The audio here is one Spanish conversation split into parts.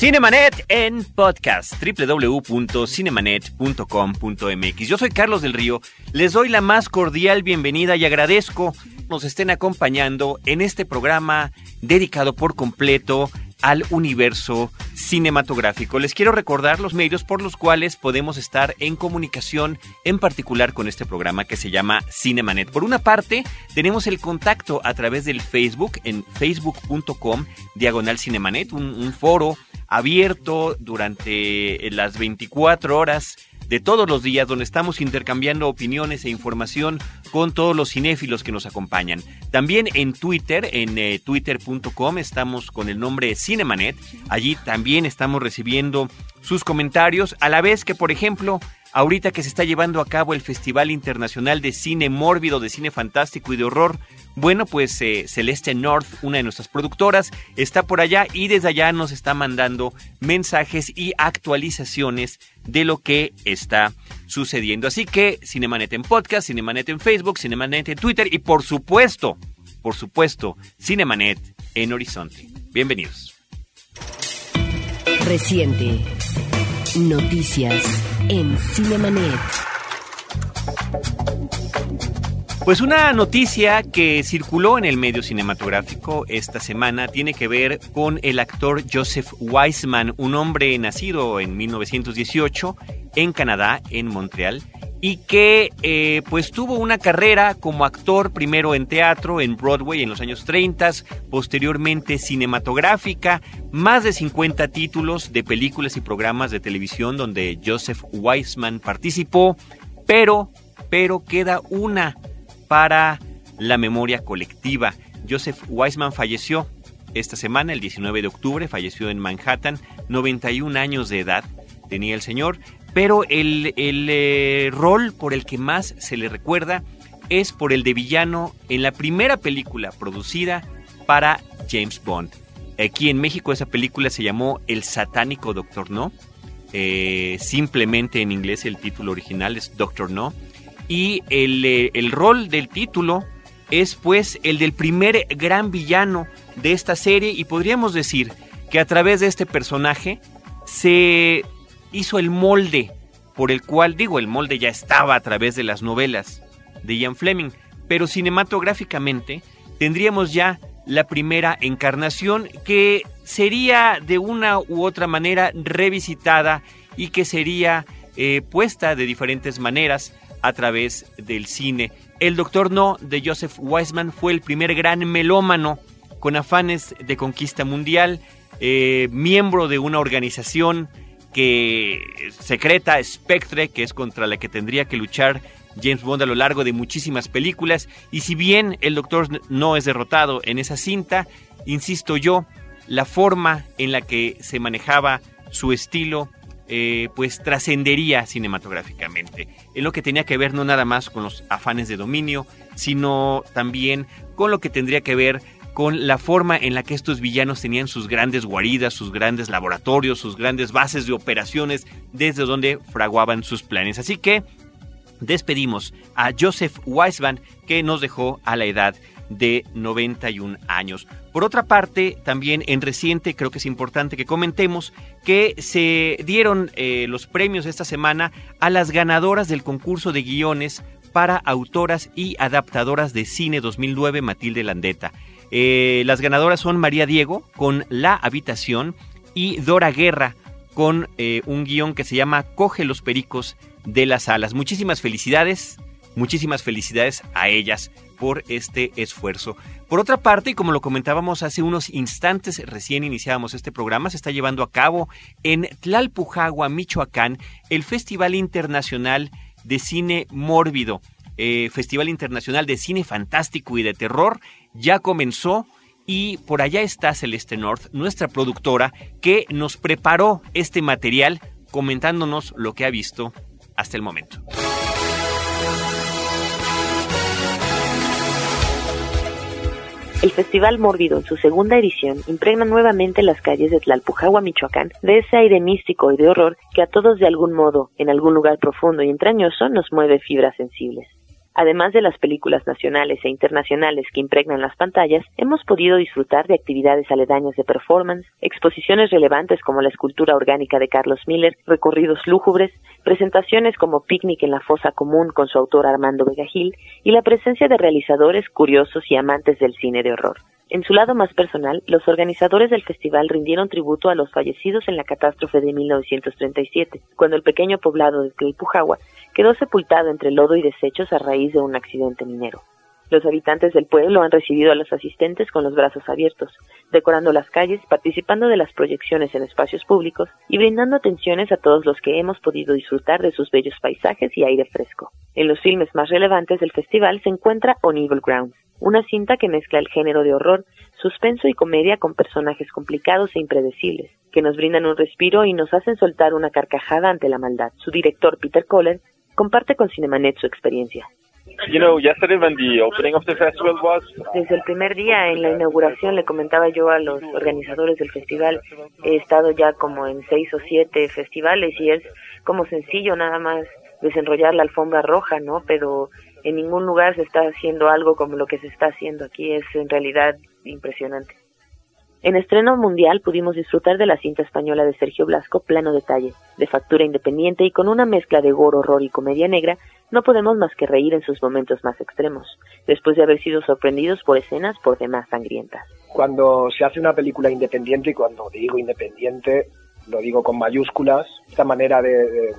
Cinemanet en podcast, www.cinemanet.com.mx. Yo soy Carlos del Río, les doy la más cordial bienvenida y agradezco nos estén acompañando en este programa dedicado por completo al universo cinematográfico. Les quiero recordar los medios por los cuales podemos estar en comunicación, en particular con este programa que se llama Cinemanet. Por una parte, tenemos el contacto a través del Facebook en facebook.com diagonal Cinemanet, un, un foro abierto durante las 24 horas de todos los días donde estamos intercambiando opiniones e información con todos los cinéfilos que nos acompañan. También en Twitter, en eh, twitter.com estamos con el nombre Cinemanet. Allí también estamos recibiendo sus comentarios, a la vez que, por ejemplo, ahorita que se está llevando a cabo el Festival Internacional de Cine Mórbido, de Cine Fantástico y de Horror, bueno, pues eh, Celeste North, una de nuestras productoras, está por allá y desde allá nos está mandando mensajes y actualizaciones de lo que está sucediendo. Así que Cinemanet en podcast, Cinemanet en Facebook, Cinemanet en Twitter y por supuesto, por supuesto, Cinemanet en Horizonte. Bienvenidos. Reciente. Noticias en Cinemanet. Pues una noticia que circuló en el medio cinematográfico esta semana tiene que ver con el actor Joseph Weisman, un hombre nacido en 1918 en Canadá, en Montreal, y que eh, pues tuvo una carrera como actor primero en teatro, en Broadway en los años 30, posteriormente cinematográfica, más de 50 títulos de películas y programas de televisión donde Joseph Weisman participó, pero, pero queda una para la memoria colectiva. Joseph Weisman falleció esta semana, el 19 de octubre, falleció en Manhattan, 91 años de edad tenía el señor, pero el, eh, rol por el que más se le recuerda es por el de villano en la primera película producida para James Bond. Aquí en México esa película se llamó El satánico Doctor No. Eh, simplemente en inglés el título original es Doctor No y eh, el, rol del título es pues el del primer gran villano de esta serie. Y podríamos decir que a través de este personaje se hizo el molde por el cual, digo, el molde ya estaba a través de las novelas de Ian Fleming, pero cinematográficamente tendríamos ya la primera encarnación que sería de una u otra manera revisitada y que sería eh, puesta de diferentes maneras a través del cine. El Doctor No de Joseph Weisman fue el primer gran melómano con afanes de conquista mundial, eh, miembro de una organización que secreta Spectre, que es contra la que tendría que luchar James Bond a lo largo de muchísimas películas. Y si bien el Doctor no es derrotado en esa cinta, insisto yo, la forma en la que se manejaba su estilo eh, pues trascendería cinematográficamente. En lo que tenía que ver no nada más con los afanes de dominio, sino también con lo que tendría que ver con la forma en la que estos villanos tenían sus grandes guaridas, sus grandes laboratorios, sus grandes bases de operaciones desde donde fraguaban sus planes. Así que despedimos a Joseph Weisman que nos dejó a la edad de 91 años. Por otra parte, también en reciente creo que es importante que comentemos que se dieron eh, los premios esta semana a las ganadoras del concurso de guiones para autoras y adaptadoras de cine 2009 Matilde Landeta. Eh, las ganadoras son María Diego con La Habitación y Dora Guerra con eh, un guion que se llama Coge los Pericos de las Alas. Muchísimas felicidades, muchísimas felicidades a ellas por este esfuerzo. Por otra parte, y como lo comentábamos hace unos instantes, recién iniciábamos este programa, se está llevando a cabo en Tlalpujagua, Michoacán, el Festival Internacional de Cine Mórbido. Eh, Festival Internacional de Cine Fantástico y de Terror ya comenzó y por allá está Celeste North, nuestra productora, que nos preparó este material comentándonos lo que ha visto hasta el momento. El Festival Mórbido en su segunda edición impregna nuevamente las calles de Tlalpujagua, Michoacán, de ese aire místico y de horror que a todos de algún modo, en algún lugar profundo y entrañoso, nos mueve fibras sensibles. Además de las películas nacionales e internacionales que impregnan las pantallas, hemos podido disfrutar de actividades aledañas de performance, exposiciones relevantes como la escultura orgánica de Carlos Miller, recorridos lúgubres, presentaciones como Picnic en la Fosa Común con su autor Armando Vega Gil y la presencia de realizadores curiosos y amantes del cine de horror. En su lado más personal, los organizadores del festival rindieron tributo a los fallecidos en la catástrofe de 1937, cuando el pequeño poblado de Tlalpujagua quedó sepultado entre lodo y desechos a raíz de un accidente minero. Los habitantes del pueblo han recibido a los asistentes con los brazos abiertos, decorando las calles, participando de las proyecciones en espacios públicos y brindando atenciones a todos los que hemos podido disfrutar de sus bellos paisajes y aire fresco. En los filmes más relevantes del festival se encuentra On Evil Ground, una cinta que mezcla el género de horror, suspenso y comedia con personajes complicados e impredecibles, que nos brindan un respiro y nos hacen soltar una carcajada ante la maldad. Su director, Peter Kohler, comparte con Cinemanet su experiencia. Desde el primer día en la inauguración le comentaba yo a los organizadores del festival, he estado ya como en seis o siete festivales y es como sencillo nada más desenrollar la alfombra roja, ¿no? Pero en ningún lugar se está haciendo algo como lo que se está haciendo aquí, es en realidad impresionante. En estreno mundial pudimos disfrutar de la cinta española de Sergio Blasco, Plano Detalle, de factura independiente y con una mezcla de gore, horror y comedia negra, no podemos más que reír en sus momentos más extremos, después de haber sido sorprendidos por escenas por demás sangrientas. Cuando se hace una película independiente, y cuando digo independiente, lo digo con mayúsculas, esta manera de,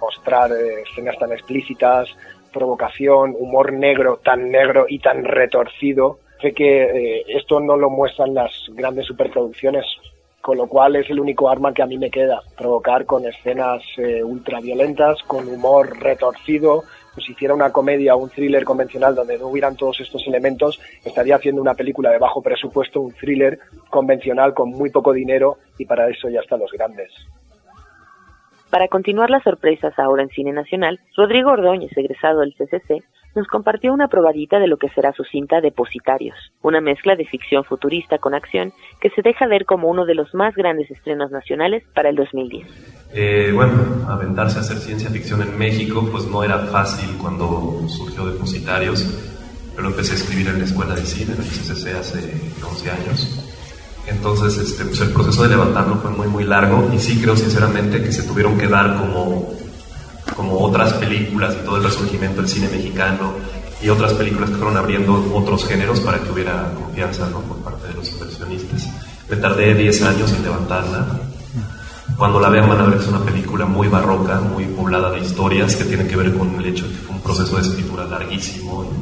mostrar eh, escenas tan explícitas, provocación, humor negro, tan negro y tan retorcido, Sé que eh, esto no lo muestran las grandes superproducciones, con lo cual es el único arma que a mí me queda, provocar con escenas eh, ultraviolentas, con humor retorcido. Pues si hiciera una comedia o un thriller convencional donde no hubieran todos estos elementos, estaría haciendo una película de bajo presupuesto, un thriller convencional con muy poco dinero y para eso ya están los grandes. Para continuar las sorpresas ahora en Cine Nacional, Rodrigo Ordóñez, egresado del CCC, nos compartió una probadita de lo que será su cinta Depositarios, una mezcla de ficción futurista con acción que se deja ver como uno de los más grandes estrenos nacionales para el 2010. Eh, bueno, aventarse a hacer ciencia ficción en México pues no era fácil cuando surgió Depositarios, pero empecé a escribir en la escuela de cine, en el CCC, hace 11 años. Entonces, este, pues el proceso de levantarlo fue muy, muy largo y sí creo sinceramente que se tuvieron que dar como como otras películas y todo el resurgimiento del cine mexicano y otras películas que fueron abriendo otros géneros para que hubiera confianza ¿no? por parte de los inversionistas. Me tardé 10 años en levantarla. Cuando la vean van a ver que es una película muy barroca, muy poblada de historias que tienen que ver con el hecho de que fue un proceso de escritura larguísimo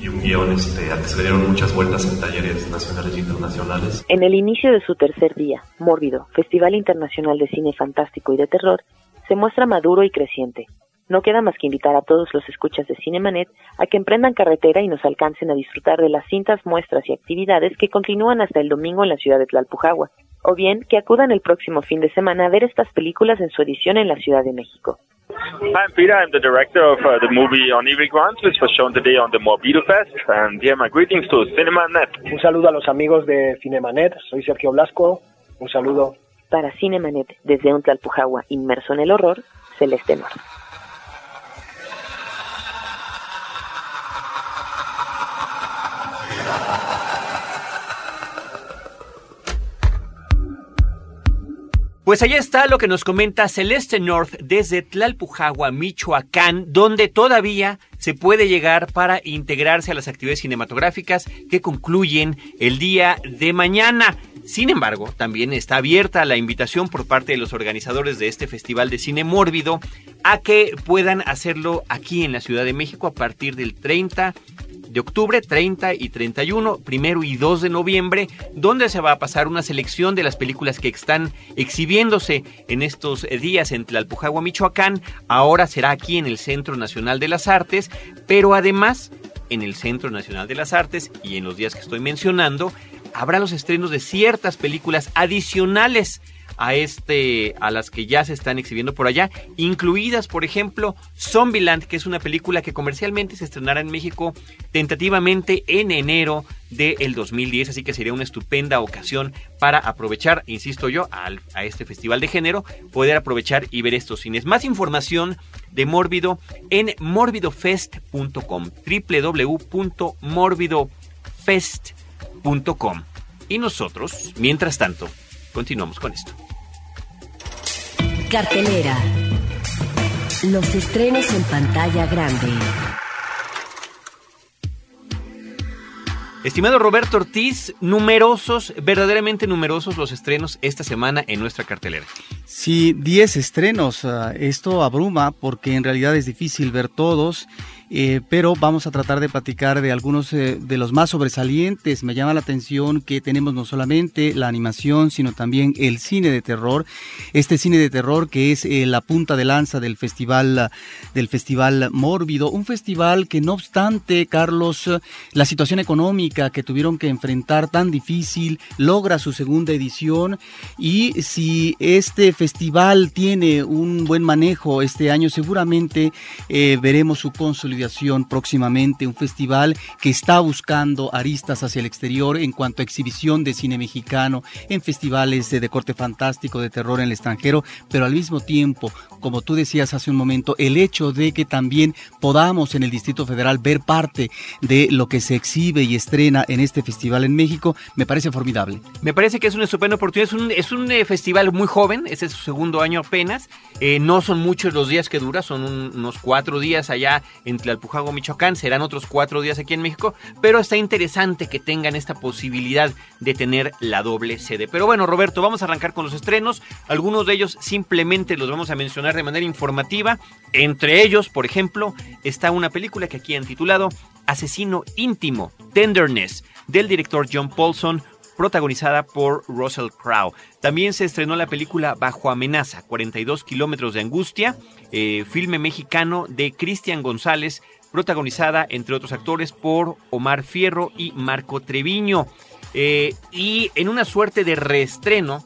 y, un guion este, al que se dieron muchas vueltas en talleres nacionales e internacionales. En el inicio de su tercer día, Mórbido, Festival Internacional de Cine Fantástico y de Terror, se muestra maduro y creciente. No queda más que invitar a todos los escuchas de Cinemanet a que emprendan carretera y nos alcancen a disfrutar de las cintas muestras y actividades que continúan hasta el domingo en la ciudad de Tlalpujagua, o bien que acudan el próximo fin de semana a ver estas películas en su edición en la Ciudad de México. I'm Peter. I'm the director of uh, the movie On Evil Grounds, which was shown today on the Morbido Fest. And here my greetings to Cinemanet. Un saludo a los amigos de Cinemanet. Soy Sergio Blasco. Un saludo para Cinemanet, desde un Tlalpujagua inmerso en el horror, Celeste Norte. Pues allá está lo que nos comenta Celeste North desde Tlalpujagua, Michoacán, donde todavía se puede llegar para integrarse a las actividades cinematográficas que concluyen el día de mañana. Sin embargo, también está abierta la invitación por parte de los organizadores de este Festival de Cine Mórbido a que puedan hacerlo aquí en la Ciudad de México a partir del 30 de octubre, 30 y 31, primero y 2 de noviembre, donde se va a pasar una selección de las películas que están exhibiéndose en estos días en Tlalpujagua, Michoacán. Ahora será aquí en el Centro Nacional de las Artes, pero además en el Centro Nacional de las Artes y en los días que estoy mencionando, habrá los estrenos de ciertas películas adicionales a este a las que ya se están exhibiendo por allá, incluidas por ejemplo Zombieland, que es una película que comercialmente se estrenará en México tentativamente en enero del 2010, así que sería una estupenda ocasión para aprovechar, insisto yo, a este festival de género, poder aprovechar y ver estos cines. Más información de Mórbido en morbidofest.com, www.morbidofest.com. Y nosotros, mientras tanto, continuamos con esto. Cartelera. Los estrenos en pantalla grande. Estimado Roberto Ortiz, numerosos, verdaderamente numerosos los estrenos esta semana en nuestra cartelera. Sí, 10 estrenos. Ah, esto abruma porque en realidad es difícil ver todos eh, pero vamos a tratar de platicar de algunos eh, de los más sobresalientes. Me llama la atención que tenemos no solamente la animación, sino también el cine de terror. Este cine de terror que es eh, la punta de lanza del festival, del festival Mórbido, un festival que no obstante, Carlos, la situación económica que tuvieron que enfrentar tan difícil, logra su segunda edición y si este festival tiene un buen manejo este año, seguramente veremos su consolidación próximamente, un festival que está buscando aristas hacia el exterior en cuanto a exhibición de cine mexicano, en festivales de, corte fantástico, de terror en el extranjero, pero al mismo tiempo, como tú decías hace un momento, el hecho de que también podamos en el Distrito Federal ver parte de lo que se exhibe y estrena en este festival en México, me parece formidable. Me parece que es una estupenda oportunidad, es un, es un eh, festival muy joven, este es su segundo año apenas, eh, no son muchos los días que dura, son unos cuatro días allá entre Alpujago, Michoacán. Serán otros cuatro días aquí en México, pero está interesante que tengan esta posibilidad de tener la doble sede. Pero bueno, Roberto, vamos a arrancar con los estrenos. Algunos de ellos simplemente los vamos a mencionar de manera informativa. Entre ellos, por ejemplo, está una película que aquí han titulado Asesino íntimo, Tenderness, del director John Paulson, protagonizada por Russell Crowe. También se estrenó la película Bajo amenaza, 42 kilómetros de angustia, eh, filme mexicano de Cristian González, protagonizada, entre otros actores, por Omar Fierro y Marco Treviño. Eh, y en una suerte de reestreno,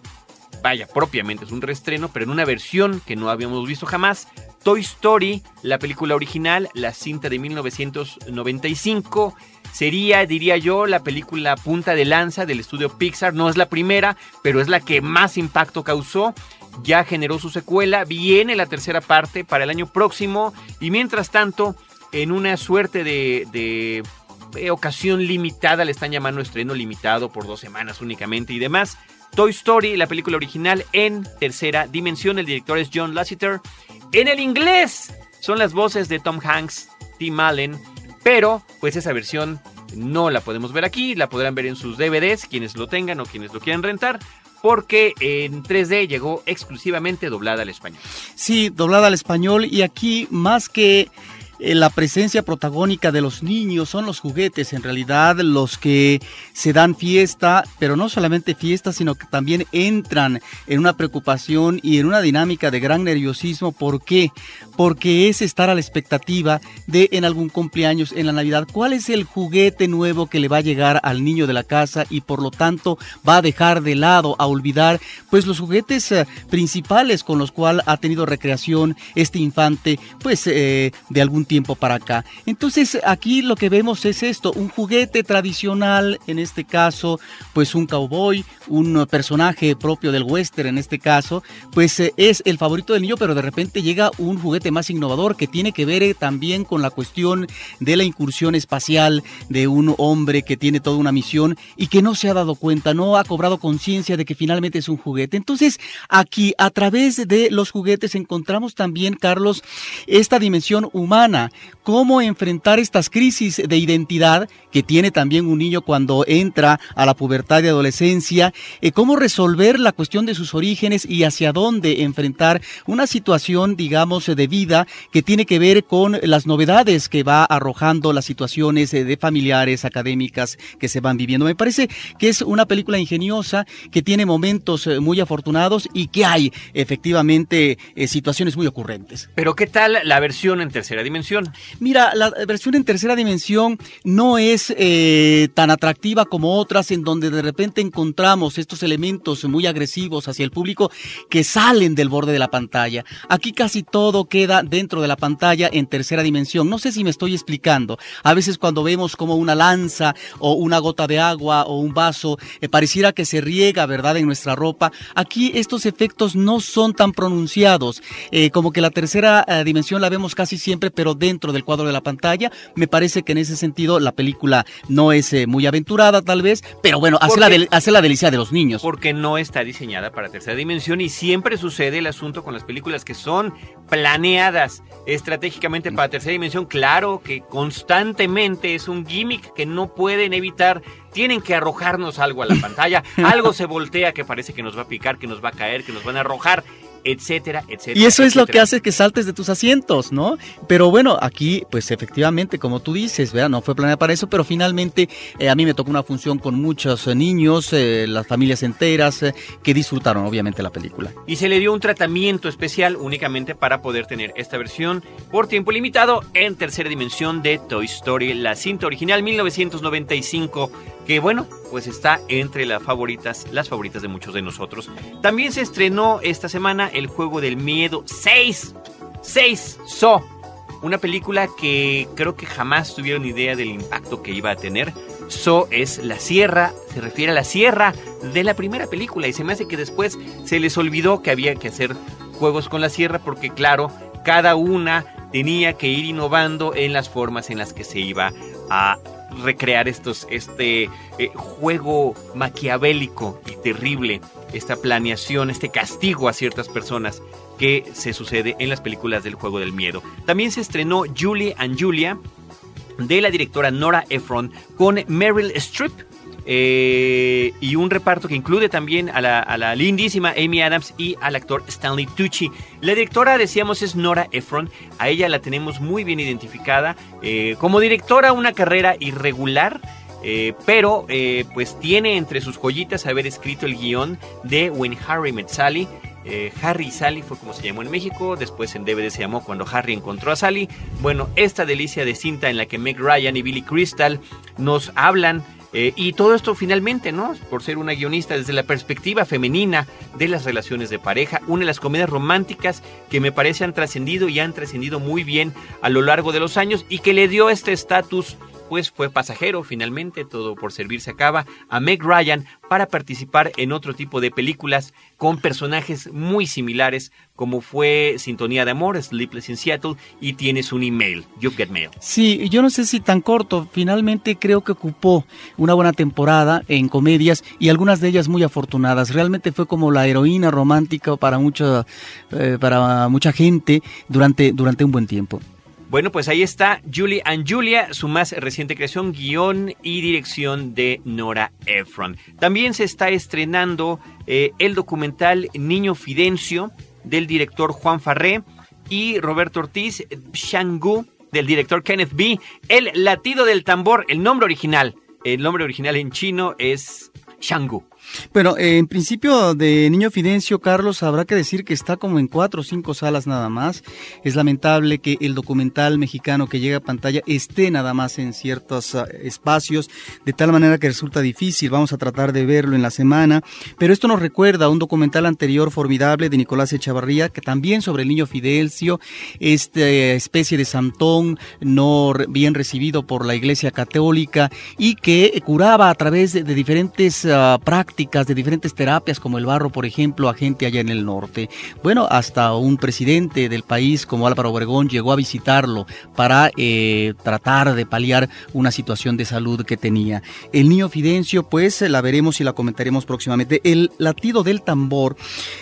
vaya, propiamente es un reestreno, pero en una versión que no habíamos visto jamás, Toy Story, la película original, la cinta de 1995, sería, diría yo, la película punta de lanza del estudio Pixar. No es la primera, pero es la que más impacto causó. Ya generó su secuela, viene la tercera parte para el año próximo y mientras tanto, en una suerte de, de eh, ocasión limitada, le están llamando estreno limitado por dos semanas únicamente y demás. Toy Story, la película original en tercera dimensión. El director es John Lasseter. En el inglés son las voces de Tom Hanks, Tim Allen, pero, pues esa versión no la podemos ver aquí, la podrán ver en sus DVDs, quienes lo tengan o quienes lo quieran rentar, porque en 3D llegó exclusivamente doblada al español. Sí, doblada al español y aquí más que la presencia protagónica de los niños, son los juguetes en realidad los que se dan fiesta, pero no solamente fiesta, sino que también entran en una preocupación y en una dinámica de gran nerviosismo. ¿Por qué? Porque es estar a la expectativa de en algún cumpleaños, en la Navidad, cuál es el juguete nuevo que le va a llegar al niño de la casa y por lo tanto va a dejar de lado, a olvidar, pues los juguetes eh, principales con los cuales ha tenido recreación este infante, pues eh, de algún tiempo para acá. Entonces aquí lo que vemos es esto, un juguete tradicional, en este caso, pues un cowboy, un personaje propio del western en este caso, pues eh, es el favorito del niño, pero de repente llega un juguete más innovador que tiene que ver eh, también con la cuestión de la incursión espacial de un hombre que tiene toda una misión y que no se ha dado cuenta, no ha cobrado conciencia de que finalmente es un juguete. Entonces aquí a través de los juguetes encontramos también, Carlos, esta dimensión humana cómo enfrentar estas crisis de identidad que tiene también un niño cuando entra a la pubertad de adolescencia, eh, cómo resolver la cuestión de sus orígenes y hacia dónde enfrentar una situación, digamos, de vida que tiene que ver con las novedades que va arrojando las situaciones eh, de familiares, académicas que se van viviendo. Me parece que es una película ingeniosa, que tiene momentos eh, muy afortunados y que hay efectivamente situaciones muy ocurrentes. Pero ¿qué tal la versión en tercera dimensión? Mira, la versión en tercera dimensión no es eh, tan atractiva como otras en donde de repente encontramos estos elementos muy agresivos hacia el público que salen del borde de la pantalla. Aquí casi todo queda dentro de la pantalla en tercera dimensión. No sé si me estoy explicando. A veces cuando vemos como una lanza o una gota de agua o un vaso, eh, pareciera que se riega, ¿verdad?, en nuestra ropa. Aquí estos efectos no son tan pronunciados. Eh, como que la tercera dimensión la vemos casi siempre, pero dentro del cuadro de la pantalla. Me parece que en ese sentido la película no es muy aventurada, tal vez, pero bueno, hace la, hace la delicia de los niños. Porque no está diseñada para tercera dimensión y siempre sucede el asunto con las películas que son planeadas estratégicamente para tercera dimensión. Claro que constantemente es un gimmick que no pueden evitar tienen que arrojarnos algo a la pantalla, algo se voltea que parece que nos va a picar, que nos va a caer, que nos van a arrojar etcétera, etcétera. Y eso es lo que hace que saltes de tus asientos, ¿no? Pero bueno, aquí, pues efectivamente, como tú dices, ¿verdad? no fue planeado para eso, pero finalmente eh, a mí me tocó una función con muchos eh, niños, eh, las familias enteras, que disfrutaron obviamente la película. Y se le dio un tratamiento especial únicamente para poder tener esta versión por tiempo limitado en tercera dimensión de Toy Story, la cinta original 1995 que bueno, pues está entre las favoritas, las favoritas de muchos de nosotros. También se estrenó esta semana el juego del miedo 6. 6 So. Una película que creo que jamás tuvieron idea del impacto que iba a tener. So es la sierra, se refiere a la sierra de la primera película y se me hace que después se les olvidó que había que hacer juegos con la sierra porque claro, cada una tenía que ir innovando en las formas en las que se iba a recrear estos, este eh, juego maquiavélico y terrible, esta planeación, este castigo a ciertas personas que se sucede en las películas del juego del miedo. También se estrenó Julie and Julia de la directora Nora Ephron con Meryl Streep eh, y un reparto que incluye también a la, lindísima Amy Adams y al actor Stanley Tucci. La directora, decíamos, es Nora Ephron. A ella la tenemos muy bien identificada. Eh, como directora, una carrera irregular. Eh, pero pues tiene entre sus joyitas haber escrito el guion de When Harry Met Sally, Harry y Sally fue como se llamó en México, después en DVD se llamó Cuando Harry encontró a Sally. Bueno, esta delicia de cinta en la que Meg Ryan y Billy Crystal nos hablan eh, y todo esto finalmente, ¿no? Por ser una guionista desde la perspectiva femenina de las relaciones de pareja, una de las comedias románticas que me parece han trascendido y han trascendido muy bien a lo largo de los años y que le dio este estatus pues fue pasajero finalmente, todo por servir se acaba, a Meg Ryan para participar en otro tipo de películas con personajes muy similares como fue Sintonía de Amor, Sleepless in Seattle y Tienes un email, You Get Mail. Sí, yo no sé si tan corto, finalmente creo que ocupó una buena temporada en comedias y algunas de ellas muy afortunadas. Realmente fue como la heroína romántica para mucha, eh, para mucha gente durante, durante un buen tiempo. Bueno, pues ahí está Julie and Julia, su más reciente creación, guion y dirección de Nora Ephron. También se está estrenando eh, el documental Niño Fidencio del director Juan Farré y Roberto Ortiz, Shangu del director Kenneth B. El latido del tambor, el nombre original. El nombre original en chino es Shangu. Bueno, eh, en principio de Niño Fidencio, Carlos, habrá que decir que está como en cuatro o cinco salas nada más. Es lamentable que el documental mexicano que llega a pantalla esté nada más en ciertos ah, espacios, de tal manera que resulta difícil. Vamos a tratar de verlo en la semana. Pero esto nos recuerda a un documental anterior formidable de Nicolás Echavarría, que también sobre el Niño Fidencio, esta especie de santón no bien recibido por la Iglesia Católica y que curaba a través de, diferentes uh, prácticas de diferentes terapias, como el barro, por ejemplo, a gente allá en el norte. Bueno, hasta un presidente del país como Álvaro Obregón llegó a visitarlo para eh, tratar de paliar una situación de salud que tenía. El niño Fidencio, pues la veremos y la comentaremos próximamente. El latido del tambor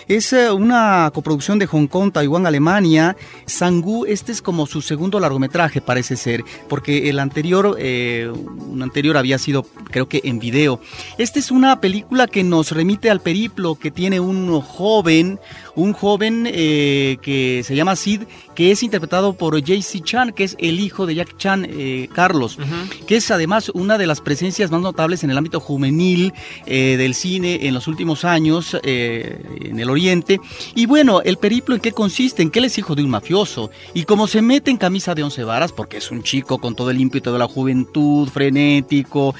es eh, una coproducción de Hong Kong, Taiwán, Alemania. Sangu, este es como su segundo largometraje, parece ser, porque el anterior, eh, un anterior había sido, creo que en video. Esta es una película que nos remite al periplo que tiene un joven, un joven eh, que se llama Sid, que es interpretado por JC Chan, que es el hijo de Jack Chan, eh, Carlos, que es además una de las presencias más notables en el ámbito juvenil eh, del cine en los últimos años en el Oriente. Y bueno, el periplo en qué consiste, en que él es hijo de un mafioso y como se mete en camisa de once varas, porque es un chico con todo el ímpetu de la juventud, frenético,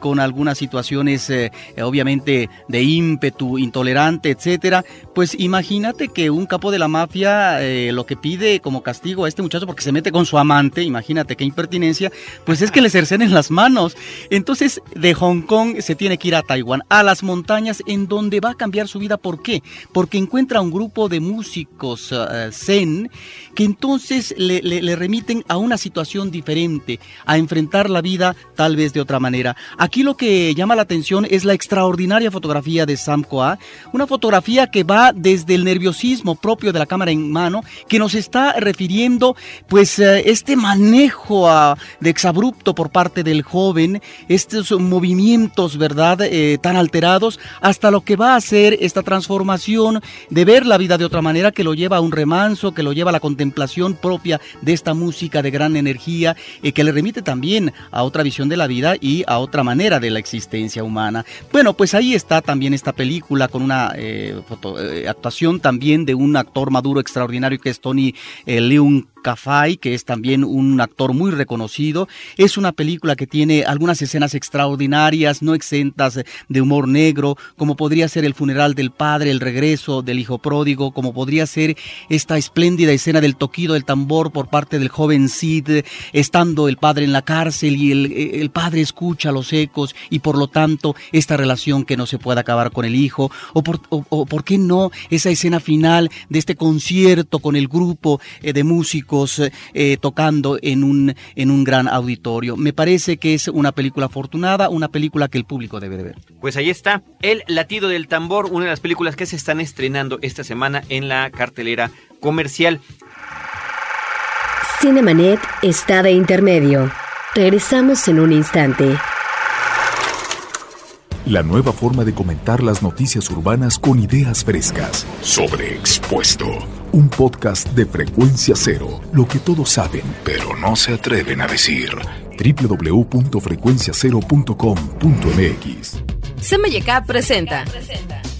con algunas situaciones obviamente de ímpetu, intolerante, etcétera, pues imagínate que un capo de la mafia lo que pide como castigo a este muchacho porque se mete con su amante, imagínate qué impertinencia, pues es que le cercenen las manos. Entonces de Hong Kong se tiene que ir a Taiwán, a las montañas en donde va a cambiar su vida. ¿Por qué? Porque encuentra un grupo de músicos uh, zen que entonces le, le, remiten a una situación diferente, a enfrentar la vida tal vez de otra manera. Aquí lo que llama la atención es la extraordinaria fotografía de Sam Koa, una fotografía que va desde el nerviosismo propio de la cámara en mano, que nos está refiriendo pues eh, este manejo ah, de exabrupto por parte del joven, estos movimientos, ¿verdad?, eh, tan alterados, hasta lo que va a ser esta transformación de ver la vida de otra manera que lo lleva a un remanso, que lo lleva a la contemplación propia de esta música de gran energía, eh, que le remite también a otra visión de la vida y a otra manera de la existencia humana. Bueno, pues ahí está también esta película con una actuación también de un actor maduro extraordinario que es Tony el León Cafay, que es también un actor muy reconocido. Es una película que tiene algunas escenas extraordinarias, no exentas de humor negro, como podría ser el funeral del padre, el regreso del hijo pródigo, como podría ser esta espléndida escena del toquido del tambor por parte del joven Sid, estando el padre en la cárcel y el, padre escucha los ecos y por lo tanto esta relación que no se puede acabar con el hijo, o por, o por qué no esa escena final de este concierto con el grupo eh, de músicos eh, tocando en un, en un gran auditorio. Me parece que es una película afortunada, una película que el público debe de ver. Pues ahí está, El latido del tambor, una de las películas que se están estrenando esta semana en la cartelera comercial. Cinemanet está de intermedio. Regresamos en un instante. La nueva forma de comentar las noticias urbanas con ideas frescas. Sobre Expuesto. Un podcast de frecuencia cero. Lo que todos saben, pero no se atreven a decir. www.frecuenciacero.com.mx. CMYK presenta.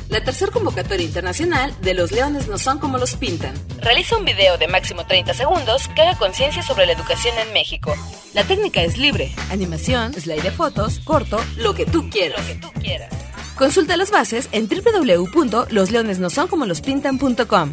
La tercera convocatoria internacional de Los Leones no son como los pintan. Realiza un video de máximo 30 segundos que haga conciencia sobre la educación en México. La técnica es libre. Animación, slide de fotos, corto, lo que tú quieras. Lo que tú quieras. Consulta las bases en www.losleonesnosoncomolospintan.com.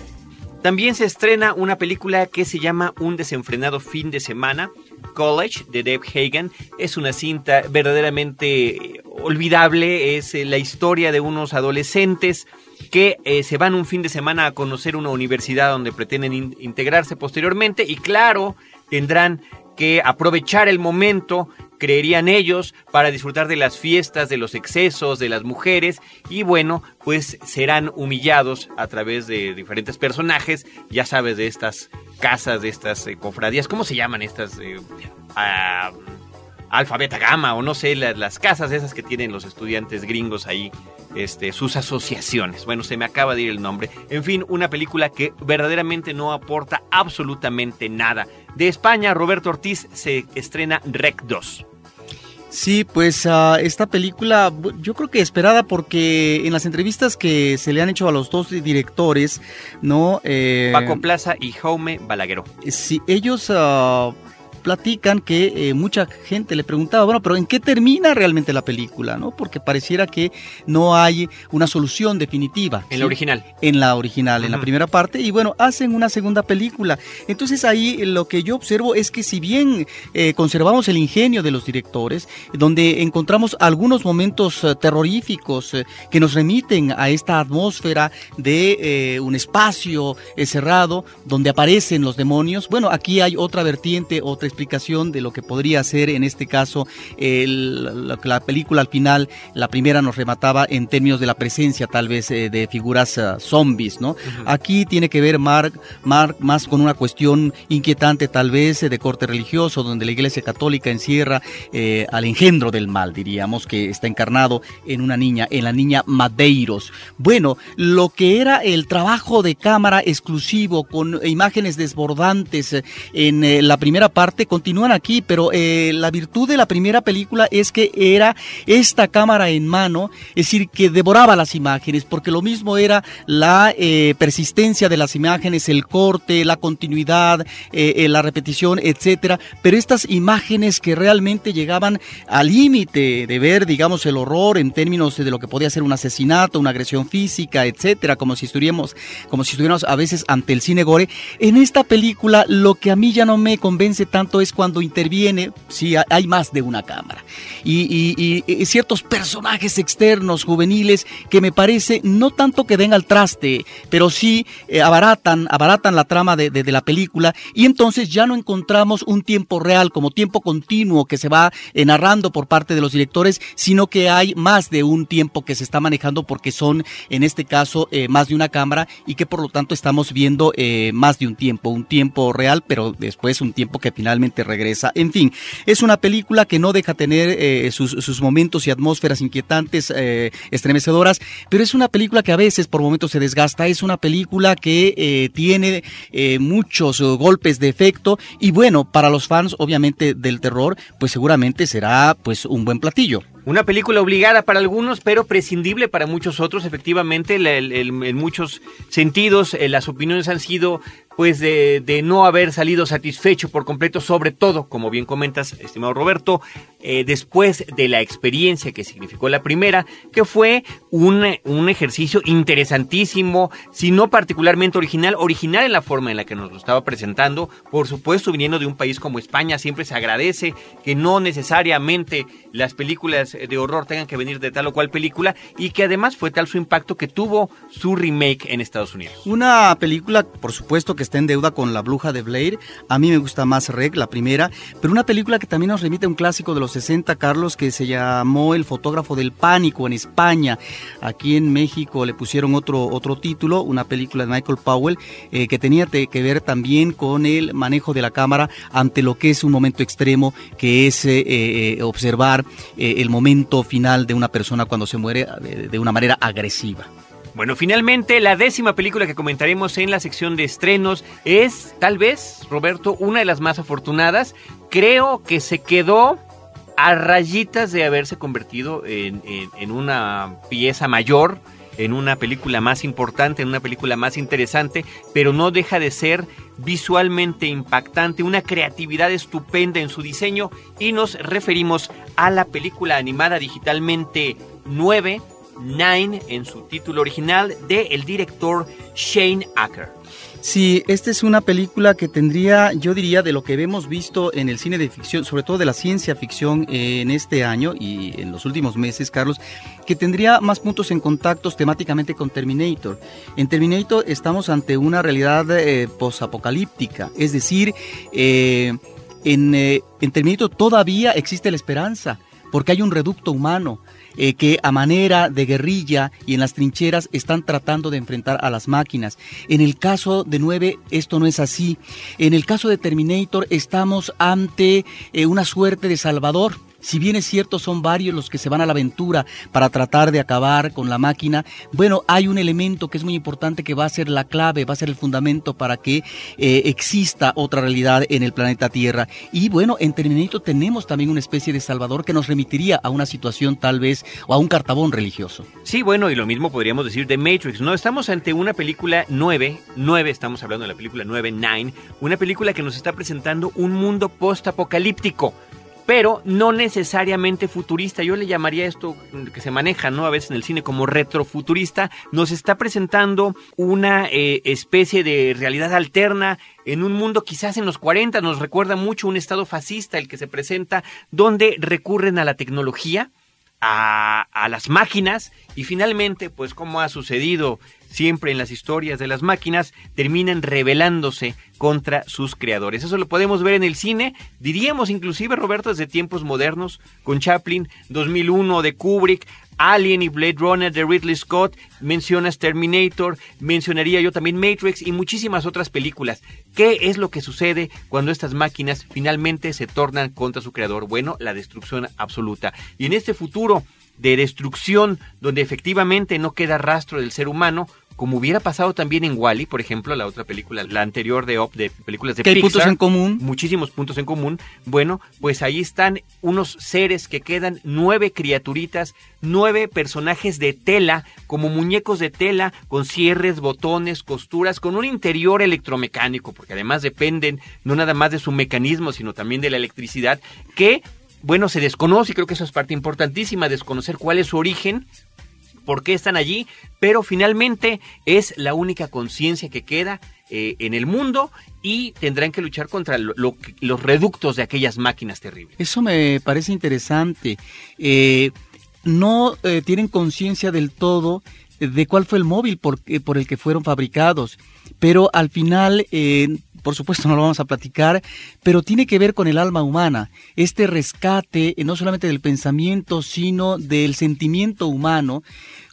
También se estrena una película que se llama Un desenfrenado fin de semana. College de Deb Hagen es una cinta verdaderamente olvidable. Es eh, la historia de unos adolescentes que eh, se van un fin de semana a conocer una universidad donde pretenden integrarse posteriormente y claro, tendrán que aprovechar el momento, creerían ellos, para disfrutar de las fiestas, de los excesos, de las mujeres y bueno, pues serán humillados a través de diferentes personajes, ya sabes, de estas casas, de estas eh, cofradías, ¿cómo se llaman estas? Eh, ah, alfabeta gama o no sé, las, casas esas que tienen los estudiantes gringos ahí, este, sus asociaciones. Bueno, se me acaba de ir el nombre. En fin, una película que verdaderamente no aporta absolutamente nada. De España, Roberto Ortiz se estrena Rec 2. Sí, pues uh, esta película yo creo que esperada porque en las entrevistas que se le han hecho a los dos directores, ¿no? Eh, Paco Plaza y Jaume Balagueró. Sí, ellos uh, platican que eh, mucha gente le preguntaba, bueno, pero ¿en qué termina realmente la película? ¿no? Porque pareciera que no hay una solución definitiva. En la original. En la original, en la primera parte, y bueno, hacen una segunda película. Entonces ahí lo que yo observo es que si bien eh, conservamos el ingenio de los directores, donde encontramos algunos momentos eh, terroríficos que nos remiten a esta atmósfera de un espacio cerrado donde aparecen los demonios, bueno, aquí hay otra vertiente, otra explicación de lo que podría ser en este caso el, la, película al final, la primera nos remataba en términos de la presencia tal vez eh, de figuras uh, zombies, ¿no? Aquí tiene que ver Mark, Mark más con una cuestión inquietante tal vez eh, de corte religioso, donde la Iglesia Católica encierra eh, al engendro del mal, diríamos, que está encarnado en una niña, en la niña Madeiros. Bueno, lo que era el trabajo de cámara exclusivo con imágenes desbordantes en la primera parte continúan aquí, pero la virtud de la primera película es que era esta cámara en mano, es decir, que devoraba las imágenes, porque lo mismo era la eh, persistencia de las imágenes, el corte, la continuidad, eh, eh, la repetición, etcétera. Pero estas imágenes que realmente llegaban al límite de ver, digamos, el horror en términos de lo que podía ser un asesinato, una agresión física, etcétera, como si estuviéramos, como si estuviéramos a veces ante el cine gore. En esta película, lo que a mí ya no me convence tanto es cuando interviene, si hay más de una cámara. Y, ciertos personajes externos, juveniles, que me parece no tanto que den al traste, pero sí eh, abaratan, abaratan la trama de, la película y entonces ya no encontramos un tiempo real como tiempo continuo que se va eh, narrando por parte de los directores, sino que hay más de un tiempo que se está manejando porque son, en este caso, eh, más de una cámara y que por lo tanto estamos viendo más de un tiempo, un tiempo real, pero después un tiempo que finalmente regresa. En fin, es una película que no deja tener eh, sus, momentos y atmósferas inquietantes, eh, estremecedoras, pero es una película que a veces por momentos se desgasta, es una película que eh, tiene muchos golpes de efecto y bueno, para los fans obviamente del terror, pues seguramente será pues un buen platillo. Una película obligada para algunos, pero prescindible para muchos otros. Efectivamente, en muchos sentidos, las opiniones han sido pues de, de, no haber salido satisfecho por completo, sobre todo, como bien comentas, estimado Roberto, eh, después de la experiencia que significó la primera, que fue un, un ejercicio interesantísimo, si no particularmente original, original en la forma en la que nos lo estaba presentando, por supuesto, viniendo de un país como España, siempre se agradece que no necesariamente las películas de horror tengan que venir de tal o cual película, y que además fue tal su impacto que tuvo su remake en Estados Unidos. Una película, por supuesto, que está en deuda con La Bruja de Blair. A mí me gusta más Rec, la primera, pero una película que también nos remite a un clásico de los 60, Carlos, que se llamó El fotógrafo del pánico en España. Aquí en México le pusieron otro, otro título, una película de Michael Powell, eh, que tenía que ver también con el manejo de la cámara ante lo que es un momento extremo, que es eh, eh, observar el momento final de una persona cuando se muere de una manera agresiva. Bueno, finalmente la décima película que comentaremos en la sección de estrenos es, tal vez, Roberto, una de las más afortunadas. Creo que se quedó a rayitas de haberse convertido en, una pieza mayor, en una película más importante, en una película más interesante, pero no deja de ser visualmente impactante, una creatividad estupenda en su diseño y nos referimos a la película animada digitalmente 9 Nine en su título original de el director Shane Acker. Sí, esta es una película que tendría, yo diría, de lo que hemos visto en el cine de ficción, sobre todo de la ciencia ficción en este año y en los últimos meses, Carlos, que tendría más puntos en contactos temáticamente con Terminator. En Terminator estamos ante una realidad eh, posapocalíptica, es decir, eh, en, eh, en Terminator todavía existe la esperanza, porque hay un reducto humano eh, que a manera de guerrilla y en las trincheras están tratando de enfrentar a las máquinas. En el caso de 9 esto no es así. En el caso de Terminator estamos ante eh, una suerte de Salvador Si bien es cierto, son varios los que se van a la aventura para tratar de acabar con la máquina, bueno, hay un elemento que es muy importante que va a ser la clave, va a ser el fundamento para que eh, exista otra realidad en el planeta Tierra. Y bueno, en Terminator tenemos también una especie de salvador que nos remitiría a una situación tal vez o a un cartabón religioso. Sí, bueno, y lo mismo podríamos decir de Matrix, ¿no? Estamos ante una película 9, 9, estamos hablando de la película 9, 9, una película que nos está presentando un mundo post-apocalíptico pero no necesariamente futurista. Yo le llamaría esto que se maneja, ¿no? A veces en el cine como retrofuturista. Nos está presentando una eh, especie de realidad alterna en un mundo quizás en los 40 nos recuerda mucho un estado fascista el que se presenta donde recurren a la tecnología, a, a las máquinas y finalmente, pues como ha sucedido siempre en las historias de las máquinas, terminan rebelándose contra sus creadores. Eso lo podemos ver en el cine, diríamos inclusive, Roberto, desde tiempos modernos, con Chaplin, 2001 de Kubrick, Alien y Blade Runner de Ridley Scott, mencionas Terminator, mencionaría yo también Matrix y muchísimas otras películas. ¿Qué es lo que sucede cuando estas máquinas finalmente se tornan contra su creador? Bueno, la destrucción absoluta. Y en este futuro de destrucción, donde efectivamente no queda rastro del ser humano, como hubiera pasado también en Wally, por ejemplo, la otra película, la anterior de Op, de películas de ¿Qué hay puntos en común? Muchísimos puntos en común. Bueno, pues ahí están unos seres que quedan, nueve criaturitas, nueve personajes de tela, como muñecos de tela, con cierres, botones, costuras, con un interior electromecánico, porque además dependen no nada más de su mecanismo, sino también de la electricidad, que bueno, se desconoce y creo que eso es parte importantísima, desconocer cuál es su origen, por qué están allí, pero finalmente es la única conciencia que queda eh, en el mundo y tendrán que luchar contra los reductos de aquellas máquinas terribles. Eso me parece interesante. Eh, no eh, tienen conciencia del todo de cuál fue el móvil por, por, el que fueron fabricados, pero al final por supuesto no lo vamos a platicar, pero tiene que ver con el alma humana, este rescate no solamente del pensamiento, sino del sentimiento humano,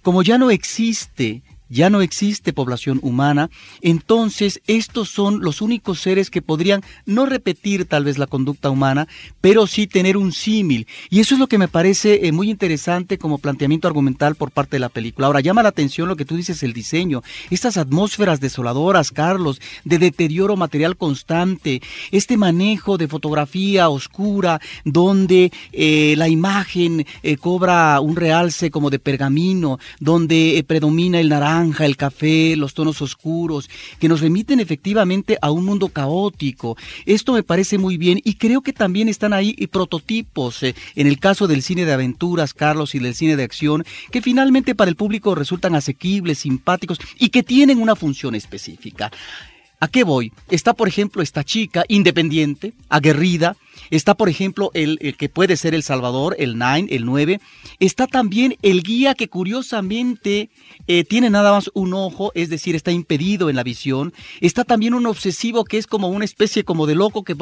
como ya no existe ya no existe población humana, entonces estos son los únicos seres que podrían no repetir tal vez la conducta humana, pero sí tener un símil. Y eso es lo que me parece eh, muy interesante como planteamiento argumental por parte de la película. Ahora, llama la atención lo que tú dices, el diseño, estas atmósferas desoladoras, Carlos, de deterioro material constante, este manejo de fotografía oscura, donde eh, la imagen eh, cobra un realce como de pergamino, donde predomina el naranja, el café, los tonos oscuros, que nos remiten efectivamente a un mundo caótico. Esto me parece muy bien y creo que también están ahí prototipos, eh, en el caso del cine de aventuras, Carlos, y del cine de acción, que finalmente para el público resultan asequibles, simpáticos y que tienen una función específica. ¿A qué voy? Está, por ejemplo, esta chica independiente, aguerrida, Está, por ejemplo, el, que puede ser el Salvador, el Nine, el 9. Está también el guía que curiosamente eh, tiene nada más un ojo, es decir, está impedido en la visión. Está también un obsesivo que es como una especie como de loco que,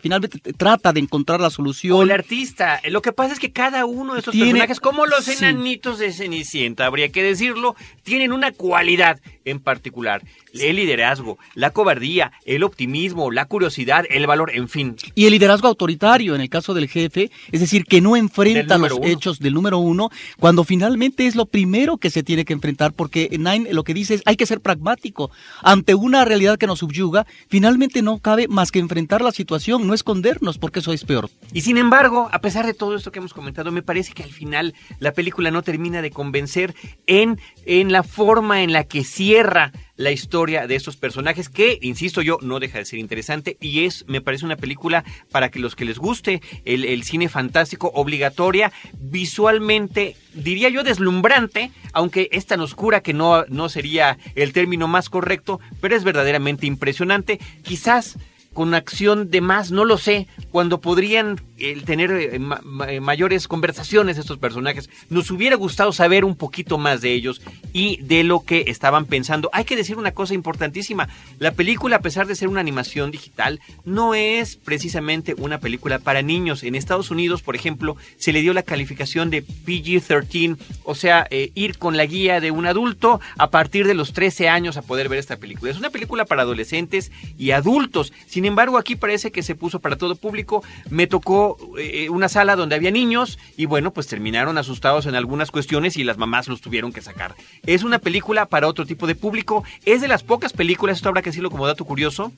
finalmente trata de encontrar la solución. O el artista. Lo que pasa es que cada uno de estos personajes, como los enanitos de Cenicienta, habría que decirlo, tienen una cualidad en particular. El liderazgo, la cobardía, el optimismo, la curiosidad, el valor, en fin. Y el liderazgo autoritario en el caso del jefe, es decir, que no enfrenta los hechos del número uno, cuando finalmente es lo primero que se tiene que enfrentar, porque Nine lo que dice es hay que ser pragmático. Ante una realidad que nos subyuga, finalmente no cabe más que enfrentar la situación, no escondernos, porque eso es peor. Y sin embargo, a pesar de todo esto que hemos comentado, me parece que al final la película no termina de convencer en, en la forma en la que cierra la historia de estos personajes que, insisto yo, no deja de ser interesante y es, me parece una película para que los que les guste el, cine fantástico obligatoria, visualmente, diría yo, deslumbrante, aunque es tan oscura que no, no sería el término más correcto, pero es verdaderamente impresionante. Quizás con acción de más, no lo sé, cuando podrían el tener eh, eh, mayores conversaciones estos personajes. Nos hubiera gustado saber un poquito más de ellos y de lo que estaban pensando. Hay que decir una cosa importantísima. La película, a pesar de ser una animación digital, no es precisamente una película para niños. En Estados Unidos, por ejemplo, se le dio la calificación de PG-13, o sea, eh, ir con la guía de un adulto a partir de los 13 años a poder ver esta película. Es una película para adolescentes y adultos. Sin embargo, aquí parece que se puso para todo público. Me tocó vio eh, una sala donde había niños y bueno, pues terminaron asustados en algunas cuestiones y las mamás los tuvieron que sacar. Es una película para otro tipo de público, es de las pocas películas, esto habrá que decirlo como dato curioso,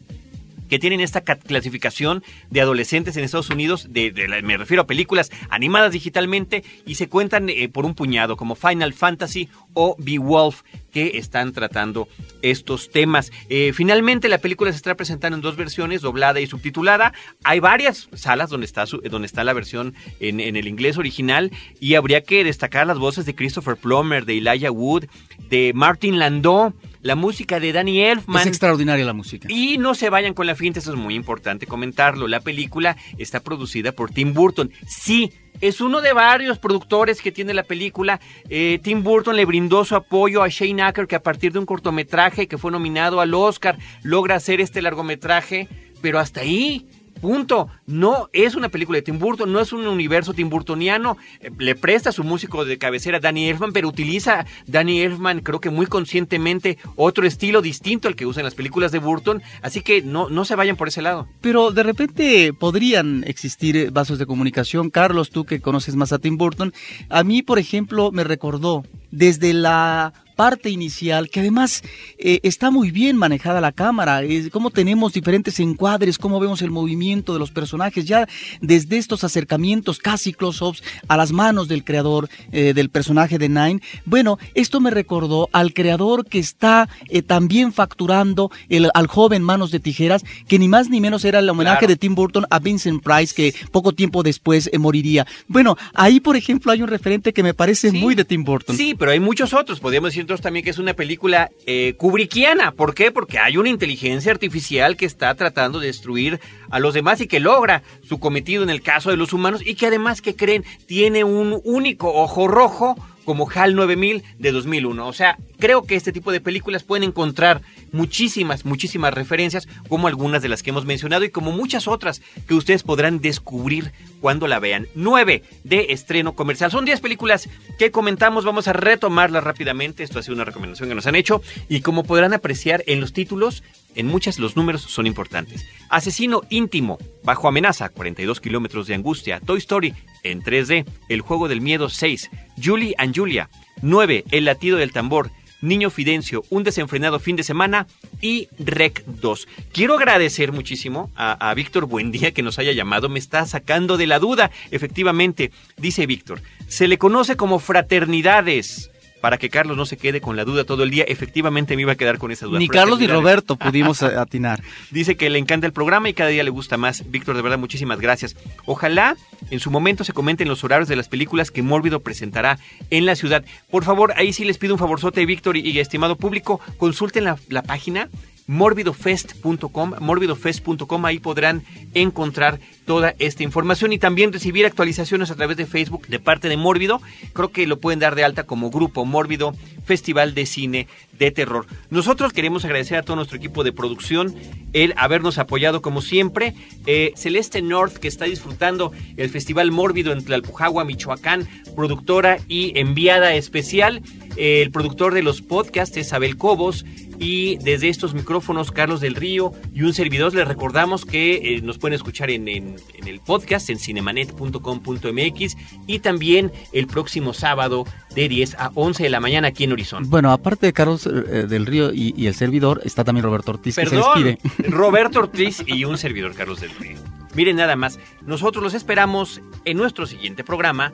que tienen esta clasificación de adolescentes en Estados Unidos, me refiero a películas animadas digitalmente y se cuentan eh, por un puñado, como Final Fantasy o Beowulf, que están tratando estos temas. Eh, finalmente, la película se está presentando en dos versiones, doblada y subtitulada. Hay varias salas donde está, donde está la versión en, en el inglés original y habría que destacar las voces de Christopher Plummer, de Elijah Wood, de Martin Landau la música de Danny Elfman. Es extraordinaria la música. Y no se vayan con la finta, eso es muy importante comentarlo. La película está producida por Tim Burton. Sí, es uno de varios productores que tiene la película. Eh, Tim Burton le brindó su apoyo a Shane Acker, que a partir de un cortometraje que fue nominado al Oscar, logra hacer este largometraje, pero hasta ahí. Punto. No es una película de Tim Burton, no es un universo timburtoniano. Eh, le presta su músico de cabecera Danny Elfman, pero utiliza Danny Elfman, creo que muy conscientemente, otro estilo distinto al que usa en las películas de Burton. Así que no, no se vayan por ese lado. Pero de repente podrían existir vasos de comunicación. Carlos, tú que conoces más a Tim Burton, a mí, por ejemplo, me recordó desde la parte inicial, que además eh, está muy bien manejada la cámara, es, cómo tenemos diferentes encuadres, cómo vemos el movimiento de los personajes, ya desde estos acercamientos casi close-ups a las manos del creador eh, del personaje de Nine. Bueno, esto me recordó al creador que está eh, también facturando el, al joven Manos de Tijeras, que ni más ni menos era el homenaje de Tim Burton a Vincent Price, que poco tiempo después moriría. Bueno, ahí por ejemplo hay un referente que me parece muy de Tim Burton. Sí, pero hay muchos otros, podríamos decir también que es una película eh, kubrickiana. ¿Por qué? Porque hay una inteligencia artificial que está tratando de destruir a los demás y que logra su cometido en el caso de los humanos y que además, que creen? Tiene un único ojo rojo como HAL 9000 de 2001. O sea, creo que este tipo de películas pueden encontrar muchísimas, muchísimas referencias, como algunas de las que hemos mencionado y como muchas otras que ustedes podrán descubrir cuando la vean. 9 de estreno comercial. Son 10 películas que comentamos, vamos a retomarlas rápidamente. Esto ha sido una recomendación que nos han hecho y como podrán apreciar en los títulos, en muchas los números son importantes. Asesino íntimo, bajo amenaza, 42 kilómetros de angustia, Toy Story, en 3D, El juego del miedo 6, Julie and Julia, 9, El latido del tambor, Niño Fidencio, Un desenfrenado fin de semana y Rec 2. Quiero agradecer muchísimo a, a Víctor Buendía que nos haya llamado, me está sacando de la duda. Efectivamente, dice Víctor, se le conoce como fraternidades para que Carlos no se quede con la duda todo el día. Efectivamente me iba a quedar con esa duda. Ni Carlos ni Roberto pudimos atinar. Dice que le encanta el programa y cada día le gusta más. Víctor, de verdad, muchísimas gracias. Ojalá en su momento se comenten los horarios de las películas que Mórbido presentará en la ciudad. Por favor, ahí sí les pido un favorzote, Víctor y, estimado público, consulten la, la página morbidofest.com, morbidofest.com, ahí podrán encontrar toda esta información y también recibir actualizaciones a través de Facebook de parte de Mórbido. Creo que lo pueden dar de alta como grupo Mórbido Festival de Cine de Terror. Nosotros queremos agradecer a todo nuestro equipo de producción el habernos apoyado como siempre. Eh, Celeste North, que está disfrutando el Festival Mórbido en Tlalpujagua, Michoacán, productora y enviada especial. el productor de los podcasts es Abel Cobos y desde estos micrófonos Carlos del Río y un servidor les recordamos que eh, nos pueden escuchar en, en, el podcast en cinemanet.com.mx y también el próximo sábado de 10 a 11 de la mañana aquí en Horizon. Bueno, aparte de Carlos eh, del Río y, el servidor, está también Roberto Ortiz. Perdón, Roberto Ortiz y un servidor Carlos del Río. Miren nada más, nosotros los esperamos en nuestro siguiente programa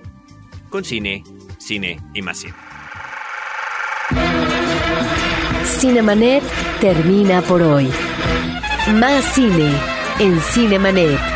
con cine, cine y más cine. Cinemanet termina por hoy. Más cine en Cinemanet.